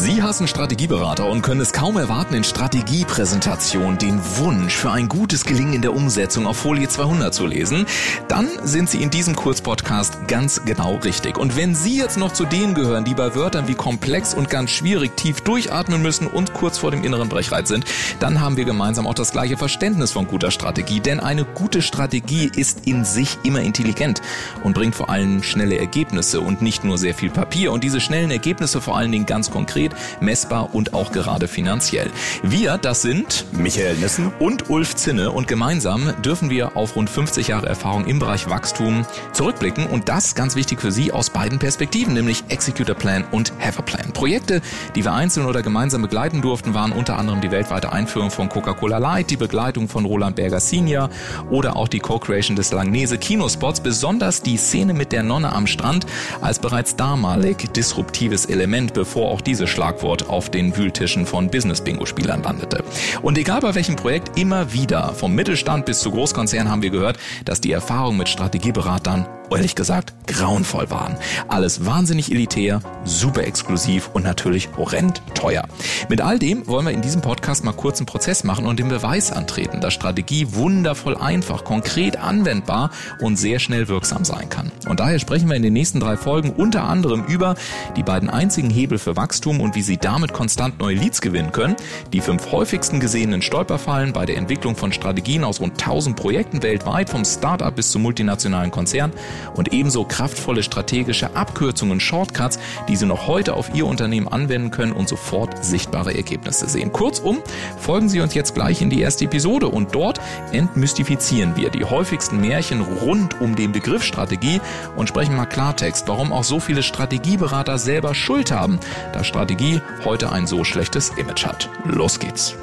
Sie hassen Strategieberater und können es kaum erwarten, in Strategiepräsentation den Wunsch für ein gutes Gelingen in der Umsetzung auf Folie 200 zu lesen? Dann sind Sie in diesem Kurzpodcast ganz genau richtig. Und wenn Sie jetzt noch zu denen gehören, die bei Wörtern wie komplex und ganz schwierig tief durchatmen müssen und kurz vor dem inneren Brechreiz sind, dann haben wir gemeinsam auch das gleiche Verständnis von guter Strategie. Denn eine gute Strategie ist in sich immer intelligent und bringt vor allem schnelle Ergebnisse und nicht nur sehr viel Papier. Und diese schnellen Ergebnisse vor allen Dingen ganz konkret konkret, messbar und auch gerade finanziell. Wir, das sind Michael Nissen und Ulf Zinne und gemeinsam dürfen wir auf rund 50 Jahre Erfahrung im Bereich Wachstum zurückblicken und das ganz wichtig für Sie aus beiden Perspektiven, nämlich Executor Plan und Have a Plan. Projekte, die wir einzeln oder gemeinsam begleiten durften, waren unter anderem die weltweite Einführung von Coca-Cola Light, die Begleitung von Roland Berger Senior oder auch die Co-Creation des Langnese Kinospots, besonders die Szene mit der Nonne am Strand als bereits damalig disruptives Element, bevor auch diese Schlagwort auf den Wühltischen von Business-Bingo-Spielern landete. Und egal bei welchem Projekt, immer wieder, vom Mittelstand bis zu Großkonzernen haben wir gehört, dass die Erfahrung mit Strategieberatern ehrlich gesagt grauenvoll waren. Alles wahnsinnig elitär, super exklusiv und natürlich horrend teuer. Mit all dem wollen wir in diesem Podcast mal kurz einen Prozess machen und den Beweis antreten, dass Strategie wundervoll einfach, konkret anwendbar und sehr schnell wirksam sein kann. Und daher sprechen wir in den nächsten drei Folgen unter anderem über die beiden einzigen Hebel für Wachstum und wie Sie damit konstant neue Leads gewinnen können, die fünf häufigsten gesehenen Stolperfallen bei der Entwicklung von Strategien aus rund 1000 Projekten weltweit, vom Startup bis zum multinationalen Konzern und ebenso kraftvolle strategische Abkürzungen, Shortcuts, die Sie noch heute auf Ihr Unternehmen anwenden können und sofort sichtbare Ergebnisse sehen. Kurzum, folgen Sie uns jetzt gleich in die erste Episode und dort entmystifizieren wir die häufigsten Märchen rund um den Begriff Strategie und sprechen mal Klartext, warum auch so viele Strategieberater selber Schuld haben, da Strategie heute ein so schlechtes Image hat. Los geht's.